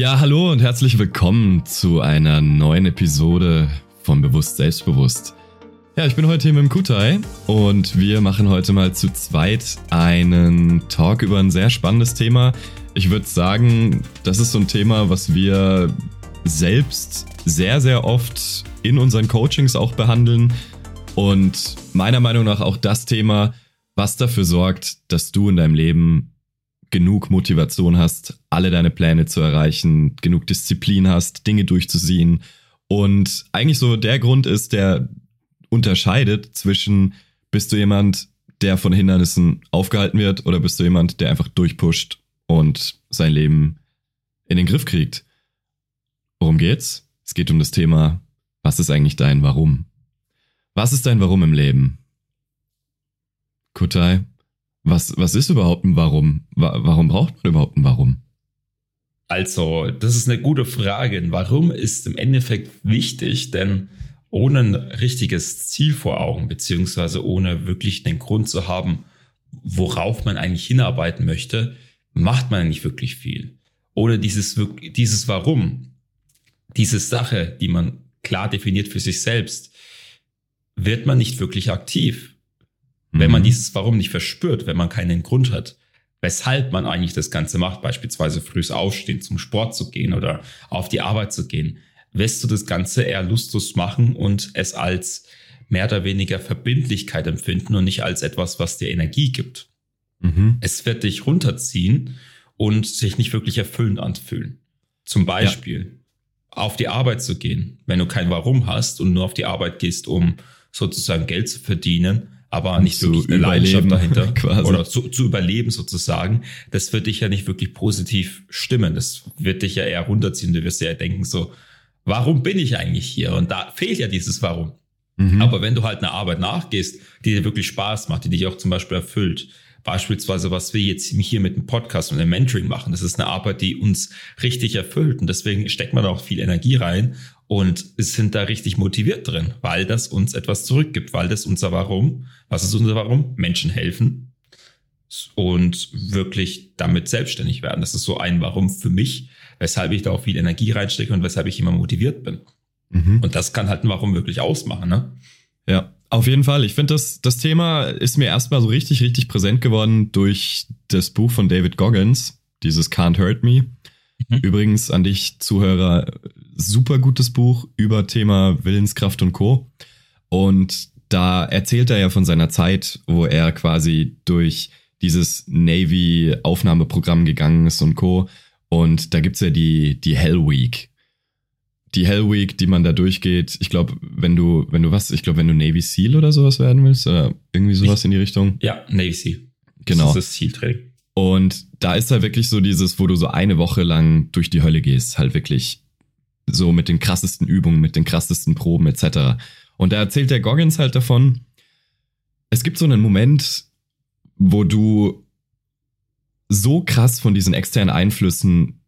Ja, hallo und herzlich willkommen zu einer neuen Episode von Bewusst Selbstbewusst. Ja, ich bin heute hier mit dem Kutai und wir machen heute mal zu zweit einen Talk über ein sehr spannendes Thema. Ich würde sagen, das ist so ein Thema, was wir selbst sehr, sehr oft in unseren Coachings auch behandeln und meiner Meinung nach auch das Thema, was dafür sorgt, dass du in deinem Leben genug Motivation hast, alle deine Pläne zu erreichen, genug Disziplin hast, Dinge durchzuziehen. Und eigentlich so der Grund ist, der unterscheidet zwischen, bist du jemand, der von Hindernissen aufgehalten wird, oder bist du jemand, der einfach durchpusht und sein Leben in den Griff kriegt. Worum geht's? Es geht um das Thema, was ist eigentlich dein Warum? Was ist dein Warum im Leben? Kutai, was, was ist überhaupt ein Warum? Warum braucht man überhaupt ein Warum? Also, das ist eine gute Frage. Ein Warum ist im Endeffekt wichtig, denn ohne ein richtiges Ziel vor Augen, beziehungsweise ohne wirklich den Grund zu haben, worauf man eigentlich hinarbeiten möchte, macht man nicht wirklich viel. Ohne dieses, dieses Warum, diese Sache, die man klar definiert für sich selbst, wird man nicht wirklich aktiv. Wenn man mhm. dieses Warum nicht verspürt, wenn man keinen Grund hat, weshalb man eigentlich das Ganze macht, beispielsweise frühs aufstehen, zum Sport zu gehen oder auf die Arbeit zu gehen, wirst du das Ganze eher lustlos machen und es als mehr oder weniger Verbindlichkeit empfinden und nicht als etwas, was dir Energie gibt. Mhm. Es wird dich runterziehen und sich nicht wirklich erfüllend anfühlen. Zum Beispiel ja. auf die Arbeit zu gehen, wenn du kein Warum hast und nur auf die Arbeit gehst, um sozusagen Geld zu verdienen, aber nicht zu wirklich eine Leidenschaft dahinter quasi. oder zu, zu überleben sozusagen, das wird dich ja nicht wirklich positiv stimmen. Das wird dich ja eher runterziehen. Du wirst ja denken so, warum bin ich eigentlich hier? Und da fehlt ja dieses Warum. Mhm. Aber wenn du halt eine Arbeit nachgehst, die dir wirklich Spaß macht, die dich auch zum Beispiel erfüllt, beispielsweise was wir jetzt hier mit dem Podcast und dem Mentoring machen, das ist eine Arbeit, die uns richtig erfüllt und deswegen steckt man da auch viel Energie rein und sind da richtig motiviert drin, weil das uns etwas zurückgibt, weil das unser Warum, was ist unser Warum? Menschen helfen und wirklich damit selbstständig werden. Das ist so ein Warum für mich, weshalb ich da auch viel Energie reinstecke und weshalb ich immer motiviert bin. Mhm. Und das kann halt ein Warum wirklich ausmachen, ne? Ja, auf jeden Fall. Ich finde, das, das Thema ist mir erstmal so richtig, richtig präsent geworden durch das Buch von David Goggins, dieses Can't Hurt Me. Mhm. Übrigens an dich, Zuhörer, super gutes Buch über Thema Willenskraft und Co. Und da erzählt er ja von seiner Zeit, wo er quasi durch dieses Navy-Aufnahmeprogramm gegangen ist und Co. Und da gibt's ja die, die Hell Week. Die Hell Week, die man da durchgeht. Ich glaube, wenn du, wenn du was, ich glaube, wenn du Navy SEAL oder sowas werden willst, oder irgendwie sowas ich, in die Richtung. Ja, Navy SEAL. Genau. Das ist das Zieltraining. Und da ist halt wirklich so dieses, wo du so eine Woche lang durch die Hölle gehst, halt wirklich so mit den krassesten Übungen, mit den krassesten Proben etc. Und da erzählt der Goggins halt davon, es gibt so einen Moment, wo du so krass von diesen externen Einflüssen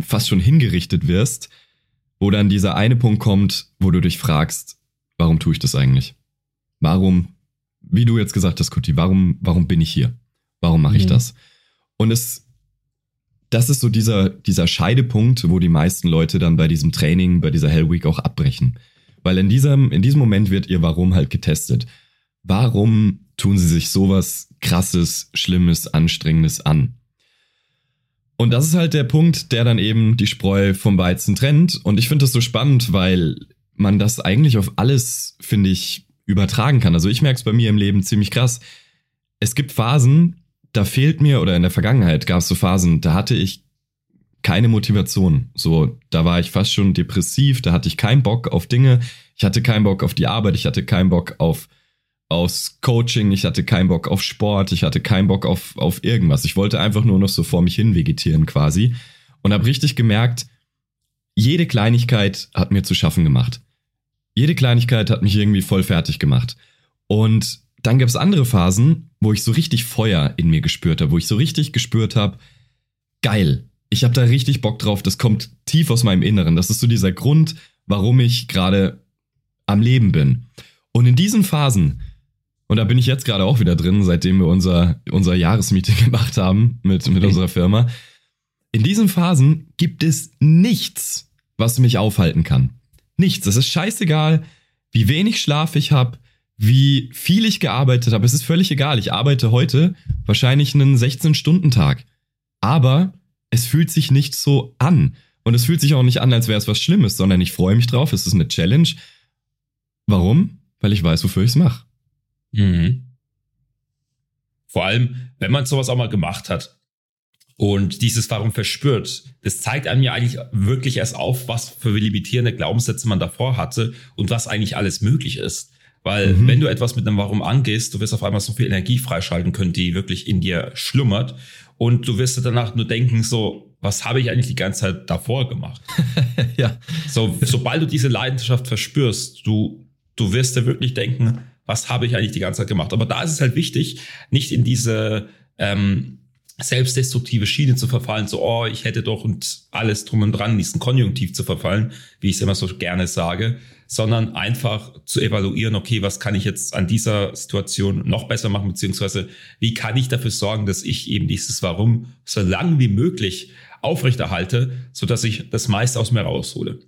fast schon hingerichtet wirst, wo dann dieser eine Punkt kommt, wo du dich fragst, warum tue ich das eigentlich? Warum, wie du jetzt gesagt hast, Kuti, warum, warum bin ich hier? Warum mache ich mhm. das? Und es das ist so dieser, dieser Scheidepunkt, wo die meisten Leute dann bei diesem Training, bei dieser Hell Week auch abbrechen. Weil in diesem, in diesem Moment wird ihr Warum halt getestet. Warum tun sie sich sowas krasses, schlimmes, anstrengendes an? Und das ist halt der Punkt, der dann eben die Spreu vom Weizen trennt. Und ich finde das so spannend, weil man das eigentlich auf alles, finde ich, übertragen kann. Also ich merke es bei mir im Leben ziemlich krass. Es gibt Phasen, da fehlt mir, oder in der Vergangenheit gab es so Phasen, da hatte ich keine Motivation. So, da war ich fast schon depressiv, da hatte ich keinen Bock auf Dinge, ich hatte keinen Bock auf die Arbeit, ich hatte keinen Bock auf aufs Coaching, ich hatte keinen Bock auf Sport, ich hatte keinen Bock auf, auf irgendwas. Ich wollte einfach nur noch so vor mich hin vegetieren quasi und habe richtig gemerkt, jede Kleinigkeit hat mir zu schaffen gemacht. Jede Kleinigkeit hat mich irgendwie voll fertig gemacht. Und dann gab es andere Phasen, wo ich so richtig Feuer in mir gespürt habe, wo ich so richtig gespürt habe, geil, ich habe da richtig Bock drauf, das kommt tief aus meinem Inneren. Das ist so dieser Grund, warum ich gerade am Leben bin. Und in diesen Phasen, und da bin ich jetzt gerade auch wieder drin, seitdem wir unser, unser Jahresmeeting gemacht haben mit, mit unserer Firma, in diesen Phasen gibt es nichts, was mich aufhalten kann. Nichts. Es ist scheißegal, wie wenig Schlaf ich habe, wie viel ich gearbeitet habe. Es ist völlig egal. Ich arbeite heute wahrscheinlich einen 16-Stunden-Tag. Aber es fühlt sich nicht so an. Und es fühlt sich auch nicht an, als wäre es was Schlimmes, sondern ich freue mich drauf. Es ist eine Challenge. Warum? Weil ich weiß, wofür ich es mache. Mhm. Vor allem, wenn man sowas auch mal gemacht hat und dieses Warum verspürt, das zeigt einem ja eigentlich wirklich erst auf, was für limitierende Glaubenssätze man davor hatte und was eigentlich alles möglich ist. Weil mhm. wenn du etwas mit einem Warum angehst, du wirst auf einmal so viel Energie freischalten können, die wirklich in dir schlummert. Und du wirst danach nur denken, so, was habe ich eigentlich die ganze Zeit davor gemacht? ja. So, sobald du diese Leidenschaft verspürst, du, du wirst dir wirklich denken, was habe ich eigentlich die ganze Zeit gemacht? Aber da ist es halt wichtig, nicht in diese ähm, selbstdestruktive Schiene zu verfallen, so, oh, ich hätte doch und alles drum und dran, diesen Konjunktiv zu verfallen, wie ich es immer so gerne sage, sondern einfach zu evaluieren, okay, was kann ich jetzt an dieser Situation noch besser machen, beziehungsweise wie kann ich dafür sorgen, dass ich eben dieses Warum so lang wie möglich aufrechterhalte, so dass ich das meiste aus mir raushole.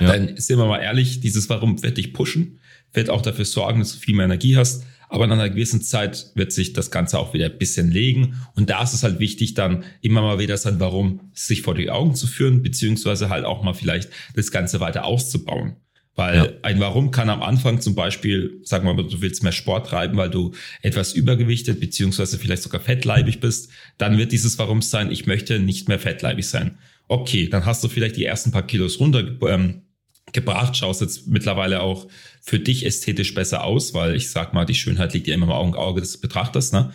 Ja. Dann sind wir mal ehrlich, dieses Warum wird dich pushen, wird auch dafür sorgen, dass du viel mehr Energie hast, aber nach einer gewissen Zeit wird sich das Ganze auch wieder ein bisschen legen. Und da ist es halt wichtig, dann immer mal wieder sein Warum sich vor die Augen zu führen, beziehungsweise halt auch mal vielleicht das Ganze weiter auszubauen. Weil ja. ein Warum kann am Anfang zum Beispiel, sagen wir mal, du willst mehr Sport treiben, weil du etwas übergewichtet, beziehungsweise vielleicht sogar fettleibig bist, dann wird dieses Warum sein, ich möchte nicht mehr fettleibig sein. Okay, dann hast du vielleicht die ersten paar Kilos runter, ähm, gebracht, schaust jetzt mittlerweile auch für dich ästhetisch besser aus, weil ich sag mal, die Schönheit liegt ja immer im Auge, Auge des Betrachters, ne?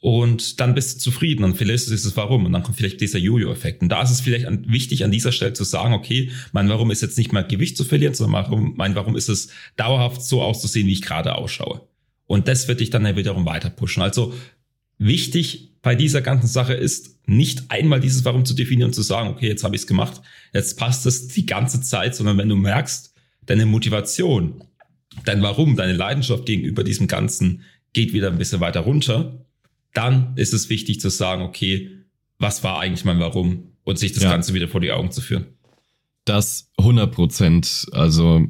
Und dann bist du zufrieden und verlierst du dieses Warum und dann kommt vielleicht dieser Jojo-Effekt. Und da ist es vielleicht an, wichtig, an dieser Stelle zu sagen, okay, mein Warum ist jetzt nicht mehr Gewicht zu verlieren, sondern warum, mein Warum ist es dauerhaft so auszusehen, wie ich gerade ausschaue. Und das wird dich dann ja wiederum weiter pushen. Also wichtig bei dieser ganzen Sache ist, nicht einmal dieses Warum zu definieren und zu sagen, okay, jetzt habe ich es gemacht, jetzt passt es die ganze Zeit, sondern wenn du merkst, deine Motivation dein Warum, deine Leidenschaft gegenüber diesem Ganzen geht wieder ein bisschen weiter runter, dann ist es wichtig zu sagen, okay, was war eigentlich mein Warum und sich das ja. Ganze wieder vor die Augen zu führen. Das 100 Prozent. Also,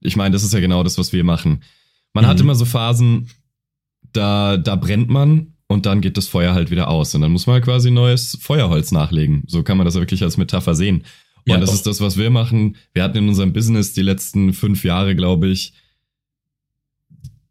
ich meine, das ist ja genau das, was wir machen. Man mhm. hat immer so Phasen, da, da brennt man und dann geht das Feuer halt wieder aus. Und dann muss man halt quasi neues Feuerholz nachlegen. So kann man das wirklich als Metapher sehen. Ja, und das doch. ist das, was wir machen. Wir hatten in unserem Business die letzten fünf Jahre, glaube ich,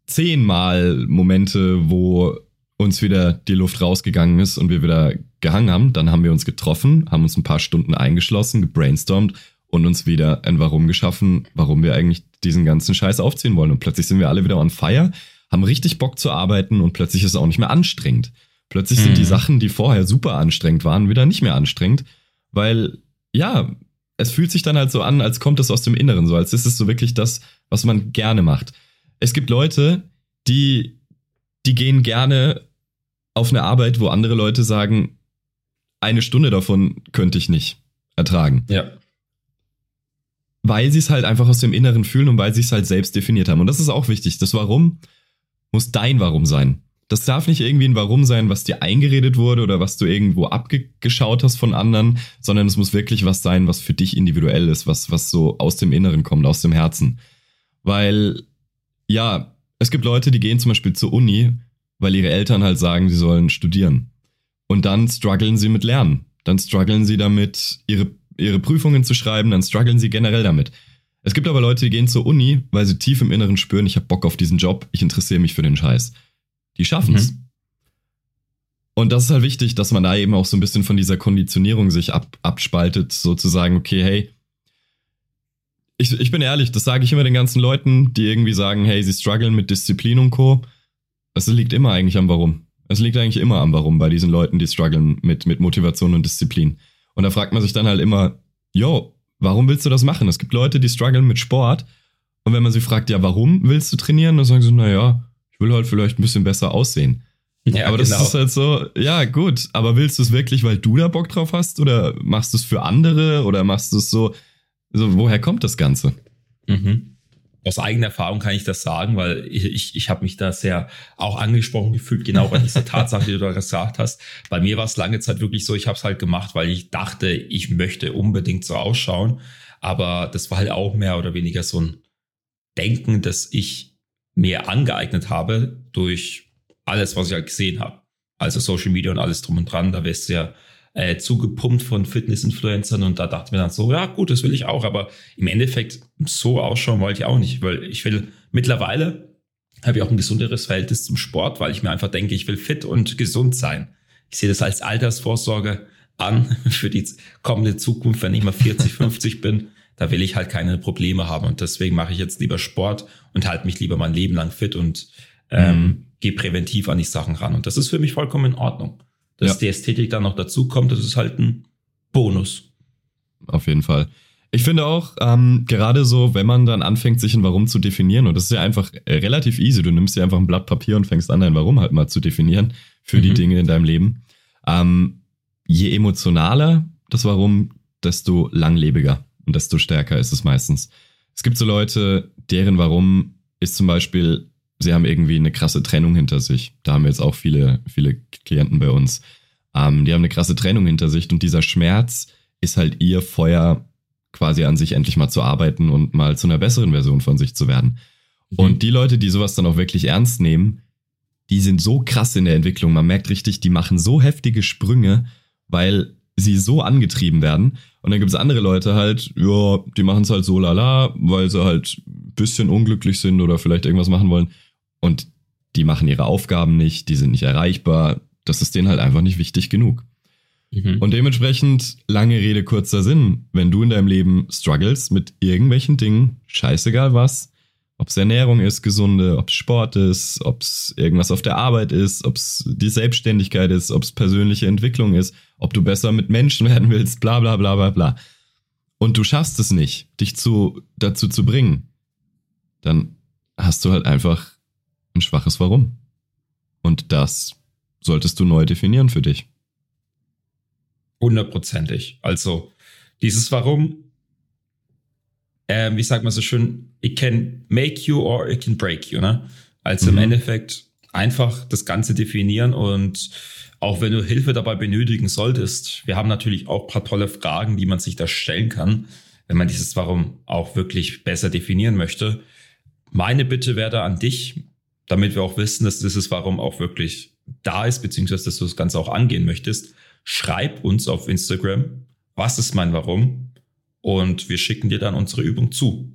zehnmal Momente, wo uns wieder die Luft rausgegangen ist und wir wieder gehangen haben. Dann haben wir uns getroffen, haben uns ein paar Stunden eingeschlossen, gebrainstormt und uns wieder ein Warum geschaffen, warum wir eigentlich diesen ganzen Scheiß aufziehen wollen. Und plötzlich sind wir alle wieder on fire, haben richtig Bock zu arbeiten und plötzlich ist es auch nicht mehr anstrengend. Plötzlich sind die mhm. Sachen, die vorher super anstrengend waren, wieder nicht mehr anstrengend, weil ja, es fühlt sich dann halt so an, als kommt es aus dem Inneren, so als ist es so wirklich das, was man gerne macht. Es gibt Leute, die, die gehen gerne auf eine Arbeit, wo andere Leute sagen, eine Stunde davon könnte ich nicht ertragen. Ja. Weil sie es halt einfach aus dem Inneren fühlen und weil sie es halt selbst definiert haben. Und das ist auch wichtig. Das Warum muss dein Warum sein. Das darf nicht irgendwie ein Warum sein, was dir eingeredet wurde oder was du irgendwo abgeschaut hast von anderen, sondern es muss wirklich was sein, was für dich individuell ist, was, was so aus dem Inneren kommt, aus dem Herzen. Weil, ja, es gibt Leute, die gehen zum Beispiel zur Uni, weil ihre Eltern halt sagen, sie sollen studieren. Und dann strugglen sie mit Lernen. Dann strugglen sie damit, ihre, ihre Prüfungen zu schreiben, dann strugglen sie generell damit. Es gibt aber Leute, die gehen zur Uni, weil sie tief im Inneren spüren, ich habe Bock auf diesen Job, ich interessiere mich für den Scheiß. Die schaffen es. Mhm. Und das ist halt wichtig, dass man da eben auch so ein bisschen von dieser Konditionierung sich ab, abspaltet, sozusagen, okay, hey, ich, ich bin ehrlich, das sage ich immer den ganzen Leuten, die irgendwie sagen, hey, sie strugglen mit Disziplin und Co. Es liegt immer eigentlich am Warum. Es liegt eigentlich immer am Warum bei diesen Leuten, die strugglen mit, mit Motivation und Disziplin. Und da fragt man sich dann halt immer, yo, warum willst du das machen? Es gibt Leute, die strugglen mit Sport. Und wenn man sie fragt, ja, warum willst du trainieren? Dann sagen sie, naja, ich will halt vielleicht ein bisschen besser aussehen. Ja, aber das genau. ist halt so, ja, gut, aber willst du es wirklich, weil du da Bock drauf hast? Oder machst du es für andere? Oder machst du es so, so, woher kommt das Ganze? Mhm. Aus eigener Erfahrung kann ich das sagen, weil ich, ich, ich habe mich da sehr auch angesprochen gefühlt, genau bei dieser Tatsache, die du da gesagt hast. Bei mir war es lange Zeit wirklich so, ich habe es halt gemacht, weil ich dachte, ich möchte unbedingt so ausschauen. Aber das war halt auch mehr oder weniger so ein Denken, das ich mir angeeignet habe durch alles, was ich halt gesehen habe. Also Social Media und alles drum und dran. Da wirst du ja äh, zugepumpt von Fitness-Influencern und da dachte mir dann so, ja gut, das will ich auch, aber im Endeffekt so ausschauen wollte ich auch nicht, weil ich will mittlerweile habe ich auch ein gesunderes Verhältnis zum Sport, weil ich mir einfach denke, ich will fit und gesund sein. Ich sehe das als Altersvorsorge an für die kommende Zukunft, wenn ich mal 40, 50 bin. Da will ich halt keine Probleme haben und deswegen mache ich jetzt lieber Sport und halte mich lieber mein Leben lang fit und ähm, mhm. gehe präventiv an die Sachen ran. Und das ist für mich vollkommen in Ordnung dass ja. die Ästhetik dann noch dazu kommt, das ist halt ein Bonus. Auf jeden Fall. Ich finde auch, ähm, gerade so, wenn man dann anfängt, sich ein Warum zu definieren, und das ist ja einfach relativ easy, du nimmst dir einfach ein Blatt Papier und fängst an, dein Warum halt mal zu definieren für mhm. die Dinge in deinem Leben. Ähm, je emotionaler das Warum, desto langlebiger und desto stärker ist es meistens. Es gibt so Leute, deren Warum ist zum Beispiel, sie haben irgendwie eine krasse Trennung hinter sich. Da haben wir jetzt auch viele, viele Klienten bei uns. Ähm, die haben eine krasse Trennung hinter sich und dieser Schmerz ist halt ihr Feuer, quasi an sich endlich mal zu arbeiten und mal zu einer besseren Version von sich zu werden. Mhm. Und die Leute, die sowas dann auch wirklich ernst nehmen, die sind so krass in der Entwicklung. Man merkt richtig, die machen so heftige Sprünge, weil sie so angetrieben werden. Und dann gibt es andere Leute halt, ja, die machen es halt so lala, weil sie halt ein bisschen unglücklich sind oder vielleicht irgendwas machen wollen und die machen ihre Aufgaben nicht, die sind nicht erreichbar. Das ist denen halt einfach nicht wichtig genug. Mhm. Und dementsprechend, lange Rede, kurzer Sinn, wenn du in deinem Leben struggles mit irgendwelchen Dingen, scheißegal was, ob es Ernährung ist, gesunde, ob es Sport ist, ob es irgendwas auf der Arbeit ist, ob es die Selbstständigkeit ist, ob es persönliche Entwicklung ist, ob du besser mit Menschen werden willst, bla bla bla bla bla. Und du schaffst es nicht, dich zu, dazu zu bringen, dann hast du halt einfach ein schwaches Warum. Und das solltest du neu definieren für dich. Hundertprozentig. Also dieses Warum, äh, wie sagt man so schön, it can make you or it can break you. Ne? Also mhm. im Endeffekt einfach das Ganze definieren und auch wenn du Hilfe dabei benötigen solltest, wir haben natürlich auch ein paar tolle Fragen, die man sich da stellen kann, wenn man dieses Warum auch wirklich besser definieren möchte. Meine Bitte wäre da an dich, damit wir auch wissen, dass dieses Warum auch wirklich da ist, beziehungsweise dass du das Ganze auch angehen möchtest, schreib uns auf Instagram, was ist mein Warum? Und wir schicken dir dann unsere Übung zu,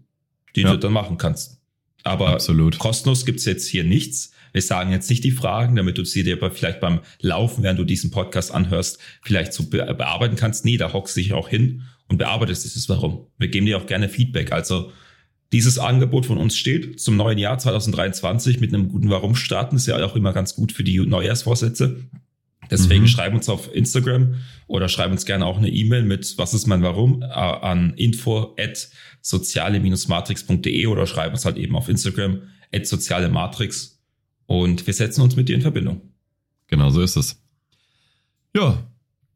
die ja. du dann machen kannst. Aber Absolut. kostenlos gibt's jetzt hier nichts. Wir sagen jetzt nicht die Fragen, damit du sie dir aber vielleicht beim Laufen, während du diesen Podcast anhörst, vielleicht so bearbeiten kannst. Nee, da hockst du dich auch hin und bearbeitest dieses Warum. Wir geben dir auch gerne Feedback. Also dieses Angebot von uns steht zum neuen Jahr 2023 mit einem guten Warum starten. Ist ja auch immer ganz gut für die Neujahrsvorsätze. Deswegen mhm. schreib uns auf Instagram oder schreib uns gerne auch eine E-Mail mit was ist mein Warum äh, an info at soziale-matrix.de oder schreib uns halt eben auf Instagram at soziale Matrix und wir setzen uns mit dir in Verbindung. Genau so ist es. Ja,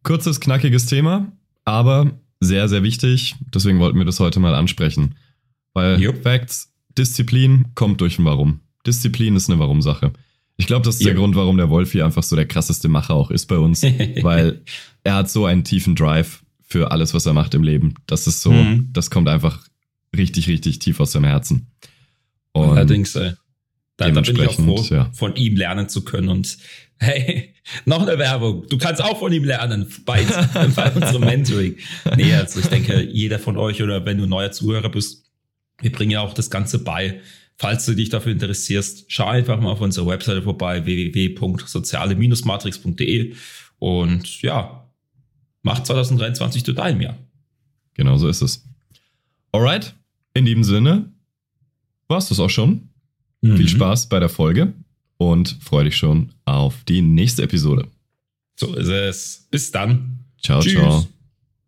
kurzes, knackiges Thema, aber sehr, sehr wichtig. Deswegen wollten wir das heute mal ansprechen. Weil yep. Facts, Disziplin kommt durch ein Warum. Disziplin ist eine Warum-Sache. Ich glaube, das ist yep. der Grund, warum der Wolfi einfach so der krasseste Macher auch ist bei uns, weil er hat so einen tiefen Drive für alles, was er macht im Leben. Das ist so, mhm. das kommt einfach richtig, richtig tief aus seinem Herzen. Und Allerdings, ey. Da, da bin ich auch froh, ja. von ihm lernen zu können. Und hey, noch eine Werbung. Du kannst auch von ihm lernen bei, bei unserem Mentoring. Nee, also ich denke, jeder von euch oder wenn du neuer Zuhörer bist, wir bringen ja auch das Ganze bei. Falls du dich dafür interessierst, schau einfach mal auf unserer Webseite vorbei, www.soziale-matrix.de und ja, mach 2023 zu deinem Jahr. Genau so ist es. Alright, in diesem Sinne war es das auch schon. Mhm. Viel Spaß bei der Folge und freue dich schon auf die nächste Episode. So ist es. Bis dann. Ciao, Tschüss. ciao.